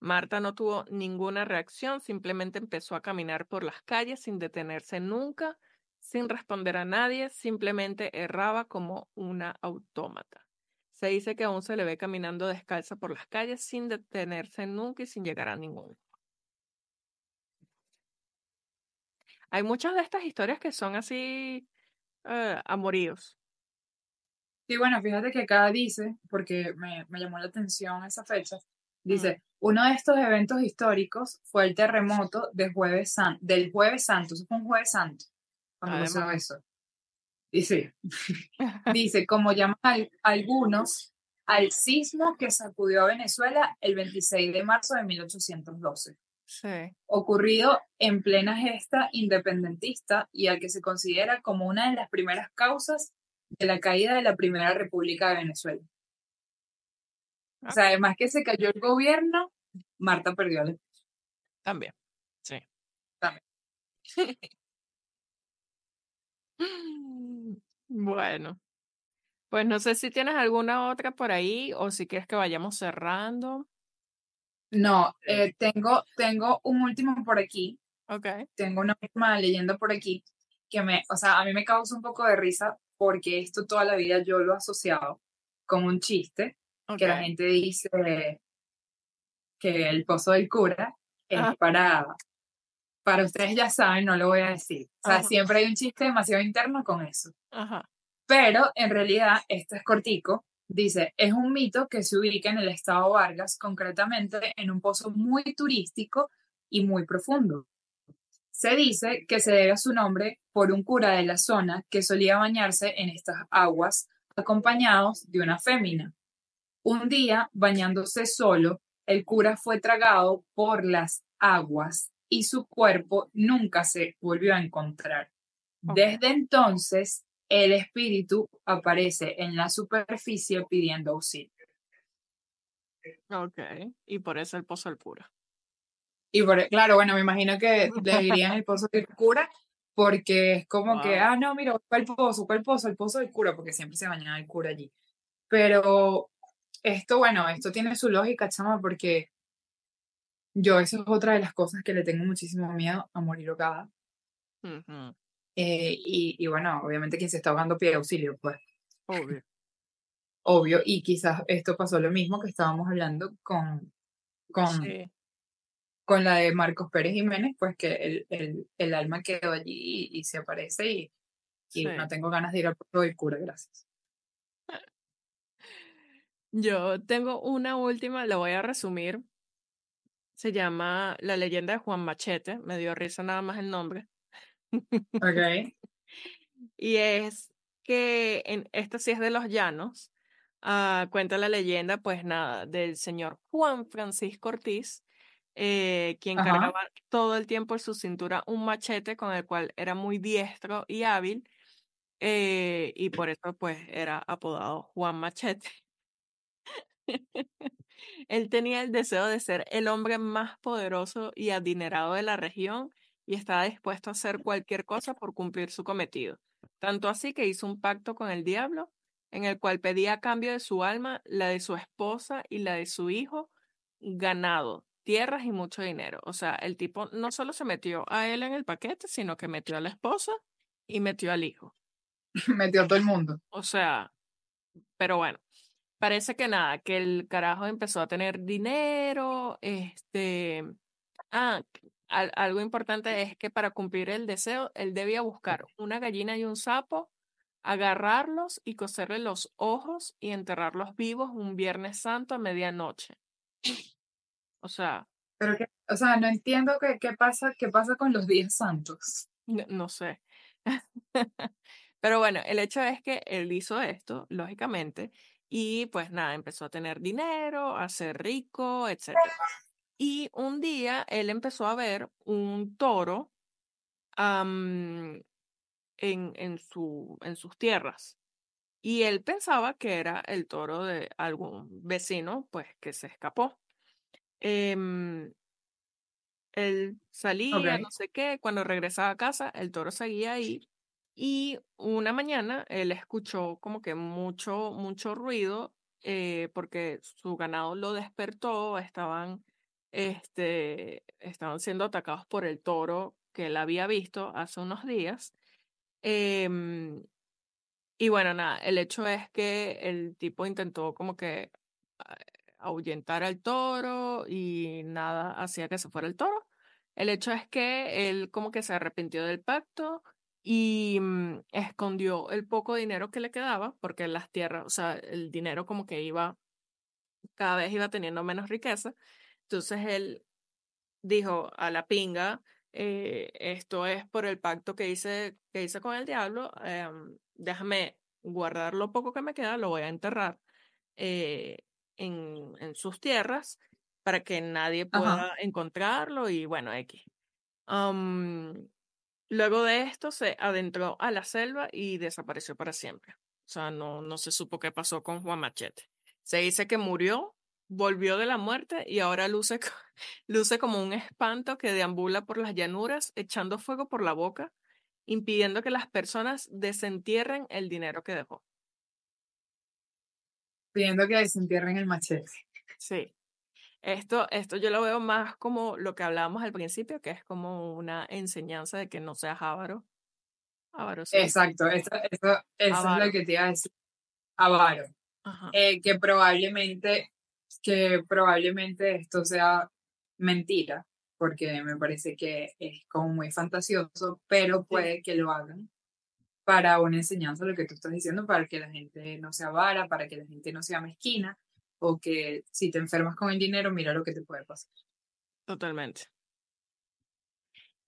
Marta no tuvo ninguna reacción, simplemente empezó a caminar por las calles sin detenerse nunca, sin responder a nadie, simplemente erraba como una autómata. Se dice que aún se le ve caminando descalza por las calles sin detenerse nunca y sin llegar a ningún. Hay muchas de estas historias que son así eh, amoríos. Sí, bueno, fíjate que acá dice, porque me, me llamó la atención esa fecha, dice, uno de estos eventos históricos fue el terremoto de jueves san- del jueves santo, eso fue un jueves santo, cuando pasó eso. Y sí, dice, como llaman al- algunos, al sismo que sacudió a Venezuela el 26 de marzo de 1812 Sí. ocurrido en plena gesta independentista y al que se considera como una de las primeras causas de la caída de la Primera República de Venezuela. O sea, además que se cayó el gobierno, Marta perdió el También, sí. También. bueno, pues no sé si tienes alguna otra por ahí o si quieres que vayamos cerrando. No, eh, tengo, tengo un último por aquí. Ok. Tengo una última leyenda por aquí que me, o sea, a mí me causa un poco de risa porque esto toda la vida yo lo he asociado con un chiste que la gente dice que el pozo del cura es Ajá. para, para ustedes ya saben, no lo voy a decir. O sea, Ajá. siempre hay un chiste demasiado interno con eso. Ajá. Pero en realidad, este es cortico. Dice, es un mito que se ubica en el estado Vargas, concretamente en un pozo muy turístico y muy profundo. Se dice que se debe a su nombre por un cura de la zona que solía bañarse en estas aguas acompañados de una fémina. Un día, bañándose solo, el cura fue tragado por las aguas y su cuerpo nunca se volvió a encontrar. Desde entonces, el espíritu aparece en la superficie pidiendo auxilio. Ok. Y por eso el pozo del cura. Y por, claro, bueno, me imagino que le dirían el pozo del cura, porque es como que, Wow. ah, no, mira, el pozo, el pozo, el pozo del cura, porque siempre se bañaba el cura allí. Pero esto, bueno, esto tiene su lógica, chama, porque yo, eso es otra de las cosas que le tengo muchísimo miedo a morir ahogada. Ujú. Eh, y, y bueno, obviamente quien se está ahogando pide auxilio, pues, Obvio. obvio. Y quizás esto pasó lo mismo que estábamos hablando con, con, Sí. Con la de Marcos Pérez Jiménez, pues que el, el, el alma quedó allí y, y se aparece y, y Sí. no tengo ganas de ir al pueblo del cura, gracias. Yo tengo una última, la voy a resumir. Se llama La leyenda de Juan Machete. Me dio risa nada más el nombre. Ok, Y es que en esta sí es de los llanos. ah, cuenta la leyenda, pues nada, del señor Juan Francisco Ortiz, eh, quien Ajá. cargaba todo el tiempo en su cintura un machete con el cual era muy diestro y hábil. eh, y por eso pues era apodado Juan Machete. Él tenía el deseo de ser el hombre más poderoso y adinerado de la región y estaba dispuesto a hacer cualquier cosa por cumplir su cometido. Tanto así que hizo un pacto con el diablo en el cual pedía a cambio de su alma, la de su esposa y la de su hijo, ganado, tierras y mucho dinero. O sea, el tipo no solo se metió a él en el paquete, sino que metió a la esposa y metió al hijo. metió a todo el mundo. O sea, pero bueno, parece que nada, que el carajo empezó a tener dinero, este, ah, al- algo importante es que para cumplir el deseo, él debía buscar una gallina y un sapo, agarrarlos y coserle los ojos y enterrarlos vivos un Viernes Santo a medianoche. O sea, Pero que, o sea, no entiendo qué, qué pasa, qué pasa con los días santos. no, no sé. Pero bueno, el hecho es que él hizo esto, lógicamente, y pues nada, empezó a tener dinero, a ser rico, etc. Y un día él empezó a ver un toro en, en, su, en sus tierras. Y él pensaba que era el toro de algún vecino, pues que se escapó. Em, él salía, no sé qué, cuando regresaba a casa, el toro seguía ahí. Y una mañana él escuchó como que mucho, mucho ruido, eh, porque su ganado lo despertó, estaban, este, estaban siendo atacados por el toro que él había visto hace unos días. Em, y bueno, nada, el hecho es que el tipo intentó como que ah, ahuyentar al toro y nada hacía que se fuera el toro. El hecho es que él como que se arrepintió del pacto y mm, escondió el poco dinero que le quedaba, porque las tierras, o sea, el dinero como que iba, cada vez iba teniendo menos riqueza. Entonces él dijo a la pinga, eh, esto es por el pacto que hice, que hice con el diablo, em, déjame guardar lo poco que me queda, lo voy a enterrar eh, en, en sus tierras para que nadie Ajá. pueda encontrarlo y bueno, X. Am, luego de esto se adentró a la selva y desapareció para siempre. O sea, no, no se supo qué pasó con Juan Machete. Se dice que murió volvió de la muerte y ahora luce, luce como un espanto que deambula por las llanuras, echando fuego por la boca, impidiendo que las personas desentierren el dinero que dejó. Pidiendo que desentierren el machete. Sí. Esto, esto yo lo veo más como lo que hablábamos al principio, que es como una enseñanza de que no seas avaro. Avaro sí. Exacto, eso, eso, eso es lo que te iba a decir. Avaro. Eh, que probablemente, que probablemente esto sea mentira, porque me parece que es como muy fantasioso, pero puede que lo hagan para una enseñanza, lo que tú estás diciendo, para que la gente no sea avara, para que la gente no sea mezquina, o que si te enfermas con el dinero, mira lo que te puede pasar. Totalmente.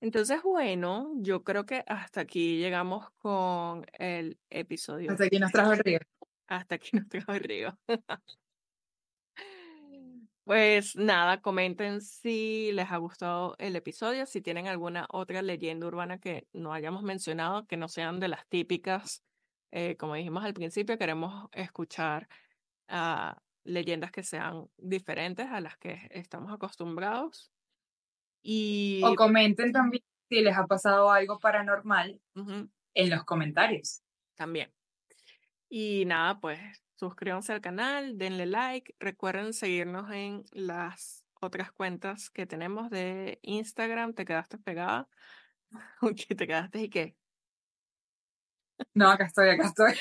Entonces, bueno, yo creo que hasta aquí llegamos con el episodio. Hasta aquí nos trajo el río. Hasta aquí nos trajo el río. Pues nada, comenten si les ha gustado el episodio, si tienen alguna otra leyenda urbana que no hayamos mencionado, que no sean de las típicas. Eh, como dijimos al principio, queremos escuchar a leyendas que sean diferentes a las que estamos acostumbrados. Y... O comenten también si les ha pasado algo paranormal en los comentarios. También. Y nada, pues suscríbanse al canal, denle like, recuerden seguirnos en las otras cuentas que tenemos de Instagram. ¿Te quedaste pegada? ¿Qué te quedaste y qué? No, acá estoy, acá estoy.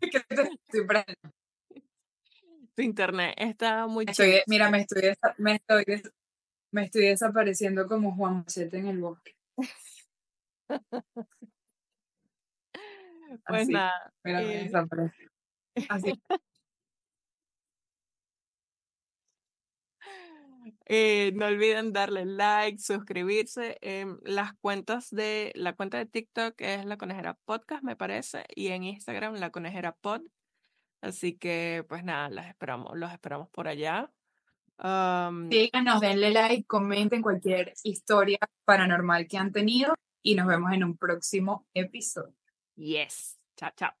tu internet está muy estoy, Mira, me estoy, me, estoy, me estoy desapareciendo como Juan Machete en el bosque. pues nada. Mira, eh... Así. Eh, no olviden darle like, suscribirse. en las cuentas de la cuenta de TikTok es la conejera podcast, me parece, y en Instagram la conejera pod. Así que, pues nada, las esperamos, los esperamos por allá. Um, Síganos, denle like, comenten cualquier historia paranormal que han tenido y nos vemos en un próximo episodio. Yes. Chao, chao.